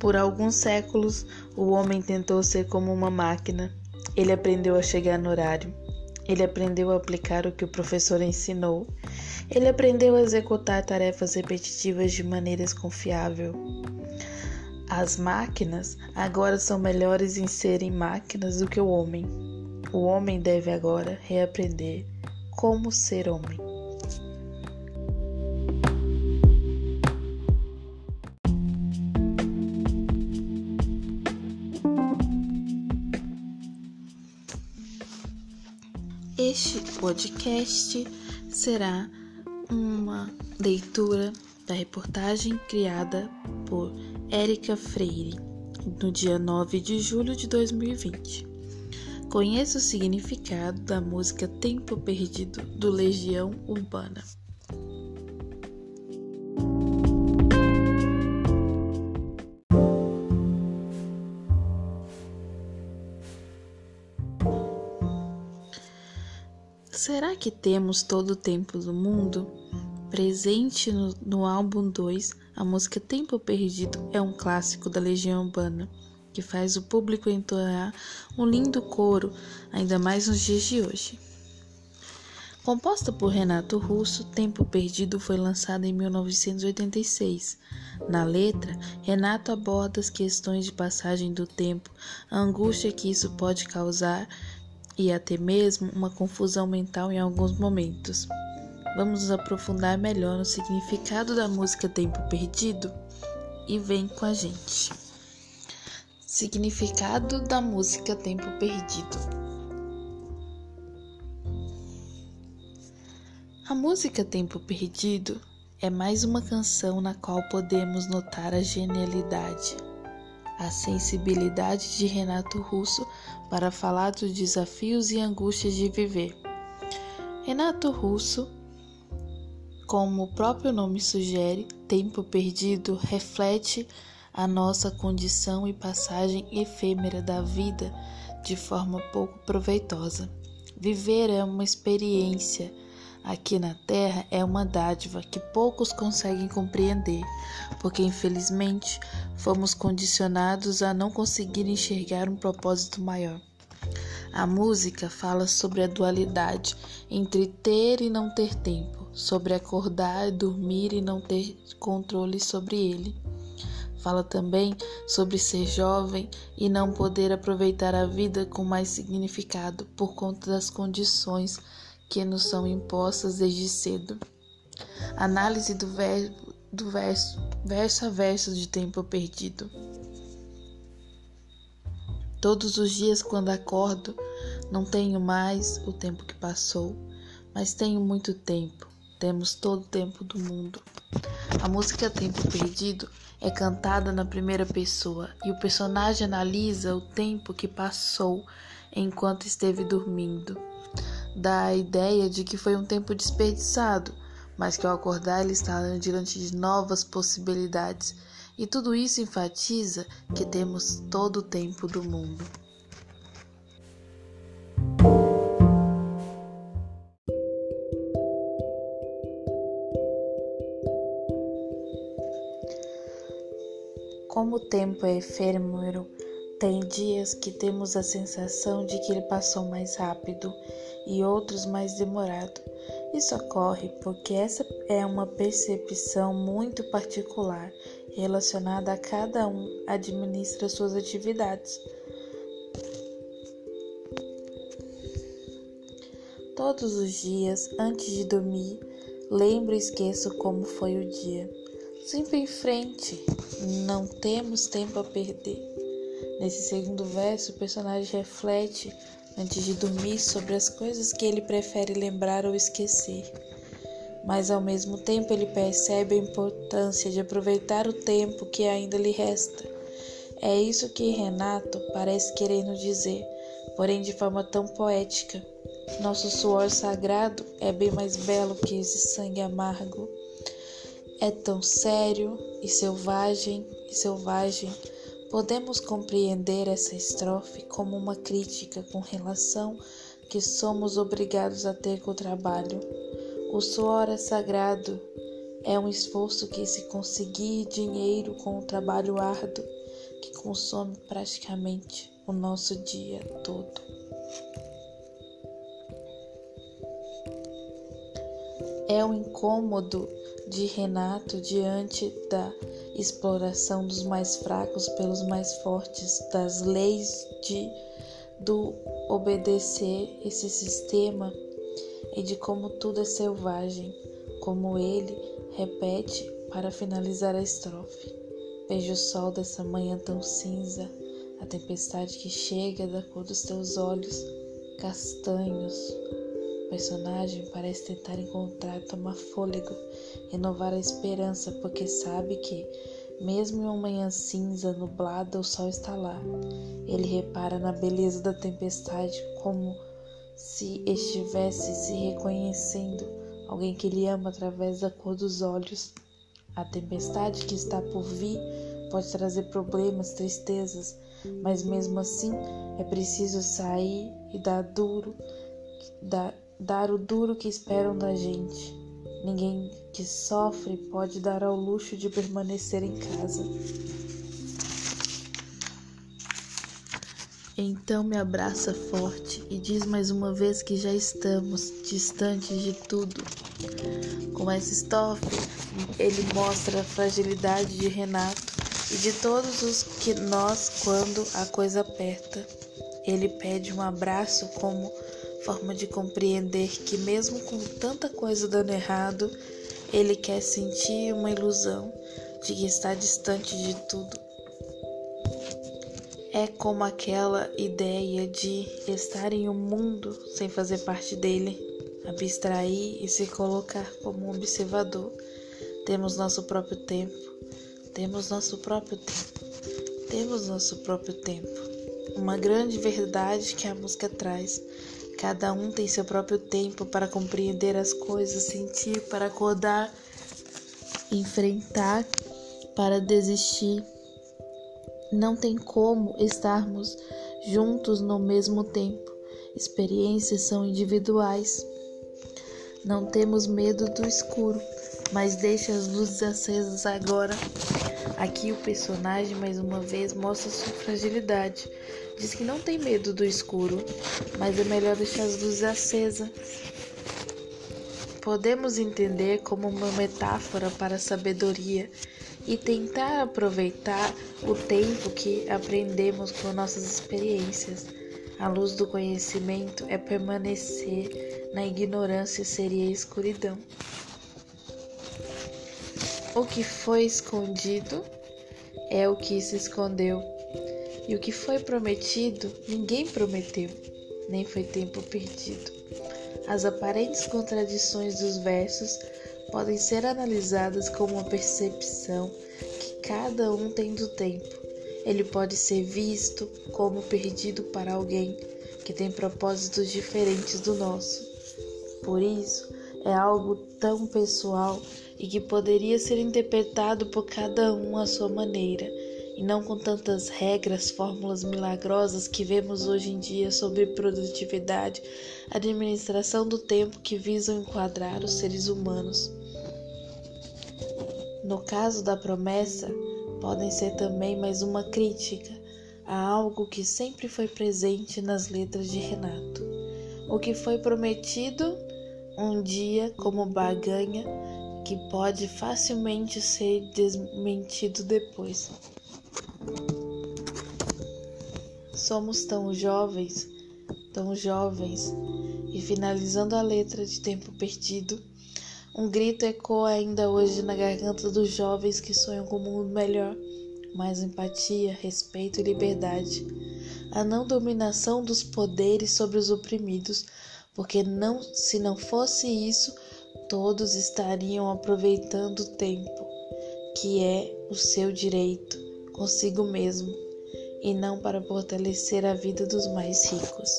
Por alguns séculos, o homem tentou ser como uma máquina. Ele aprendeu a chegar no horário. Ele aprendeu a aplicar o que o professor ensinou. Ele aprendeu a executar tarefas repetitivas de maneira confiável. As máquinas agora são melhores em serem máquinas do que o homem. O homem deve agora reaprender como ser homem. Este podcast será uma leitura da reportagem criada por Érica Freire no dia 9 de julho de 2020. Conheça o significado da música Tempo Perdido do Legião Urbana. Será que temos todo o tempo do mundo? Presente no, no álbum 2, a música Tempo Perdido é um clássico da Legião Urbana que faz o público entoar um lindo coro, ainda mais nos dias de hoje. Composta por Renato Russo, Tempo Perdido foi lançada em 1986. Na letra, Renato aborda as questões de passagem do tempo, a angústia que isso pode causar e até mesmo uma confusão mental em alguns momentos. Vamos nos aprofundar melhor no significado da música Tempo Perdido? E vem com a gente. Significado da música Tempo Perdido. A música Tempo Perdido é mais uma canção na qual podemos notar a genialidade, a sensibilidade de Renato Russo para falar dos desafios e angústias de viver. Renato Russo, como o próprio nome sugere, Tempo Perdido reflete a nossa condição e passagem efêmera da vida de forma pouco proveitosa. Viver é uma experiência. Aqui na Terra é uma dádiva que poucos conseguem compreender, porque infelizmente fomos condicionados a não conseguir enxergar um propósito maior. A música fala sobre a dualidade entre ter e não ter tempo, sobre acordar, dormir e não ter controle sobre ele. Fala também sobre ser jovem e não poder aproveitar a vida com mais significado por conta das condições que nos são impostas desde cedo. Análise do, verbo, do verso, verso a verso de tempo perdido. Todos os dias, quando acordo, não tenho mais o tempo que passou, mas tenho muito tempo. Temos todo o tempo do mundo. A música Tempo Perdido é cantada na primeira pessoa e o personagem analisa o tempo que passou enquanto esteve dormindo. Dá a ideia de que foi um tempo desperdiçado, mas que ao acordar ele está diante de novas possibilidades. E tudo isso enfatiza que temos todo o tempo do mundo. Como o tempo é efêmero, tem dias que temos a sensação de que ele passou mais rápido e outros mais demorado. Isso ocorre porque essa é uma percepção muito particular relacionada a cada um administra suas atividades. Todos os dias, antes de dormir, lembro e esqueço como foi o dia. Sempre em frente, não temos tempo a perder. Nesse segundo verso, o personagem reflete antes de dormir sobre as coisas que ele prefere lembrar ou esquecer. Mas ao mesmo tempo ele percebe a importância de aproveitar o tempo que ainda lhe resta. É isso que Renato parece querer nos dizer, porém de forma tão poética. Nosso suor sagrado é bem mais belo que esse sangue amargo é tão sério e selvagem e selvagem, podemos compreender essa estrofe como uma crítica com relação que somos obrigados a ter com o trabalho. O suor é sagrado, é um esforço que se conseguir dinheiro com o trabalho árduo, que consome praticamente o nosso dia todo. É o incômodo de Renato diante da exploração dos mais fracos pelos mais fortes, das leis de do obedecer esse sistema e de como tudo é selvagem, como ele repete para finalizar a estrofe. Vejo o sol dessa manhã tão cinza, a tempestade que chega da cor dos teus olhos castanhos. O personagem parece tentar encontrar, tomar fôlego, renovar a esperança, porque sabe que, mesmo em uma manhã cinza, nublada, o sol está lá. Ele repara na beleza da tempestade como se estivesse se reconhecendo, alguém que ele ama através da cor dos olhos. A tempestade que está por vir pode trazer problemas, tristezas, mas mesmo assim é preciso sair e dar duro, dar, dar o duro que esperam da gente. Ninguém que sofre pode dar ao luxo de permanecer em casa. Então me abraça forte e diz mais uma vez que já estamos distantes de tudo. Com essa estrofe, ele mostra a fragilidade de Renato e de todos os que nós quando a coisa aperta. Ele pede um abraço como forma de compreender que mesmo com tanta coisa dando errado, ele quer sentir uma ilusão de que está distante de tudo. É como aquela ideia de estar em um mundo sem fazer parte dele, abstrair e se colocar como um observador. Temos nosso próprio tempo, temos nosso próprio tempo, temos nosso próprio tempo. Uma grande verdade que a música traz. Cada um tem seu próprio tempo para compreender as coisas, sentir, para acordar, enfrentar, para desistir não tem como estarmos juntos no mesmo tempo. Experiências são individuais. Não temos medo do escuro, mas deixe as luzes acesas agora. Aqui o personagem mais uma vez mostra sua fragilidade. Diz que não tem medo do escuro, mas é melhor deixar as luzes acesas. Podemos entender como uma metáfora para a sabedoria e tentar aproveitar o tempo que aprendemos com nossas experiências. A luz do conhecimento é permanecer na ignorância seria escuridão. O que foi escondido é o que se escondeu, e o que foi prometido ninguém prometeu, nem foi tempo perdido. As aparentes contradições dos versos podem ser analisadas como uma percepção que cada um tem do tempo. Ele pode ser visto como perdido para alguém que tem propósitos diferentes do nosso. Por isso, é algo tão pessoal e que poderia ser interpretado por cada um à sua maneira, e não com tantas regras, fórmulas milagrosas que vemos hoje em dia sobre produtividade, administração do tempo que visam enquadrar os seres humanos. No caso da promessa, podem ser também mais uma crítica a algo que sempre foi presente nas letras de Renato. O que foi prometido um dia como baganha que pode facilmente ser desmentido depois. Somos tão jovens, tão jovens, e finalizando a letra de Tempo Perdido, um grito ecoa ainda hoje na garganta dos jovens que sonham com um mundo melhor, mais empatia, respeito e liberdade. A não dominação dos poderes sobre os oprimidos, porque não, se não fosse isso, todos estariam aproveitando o tempo, que é o seu direito, consigo mesmo, e não para fortalecer a vida dos mais ricos.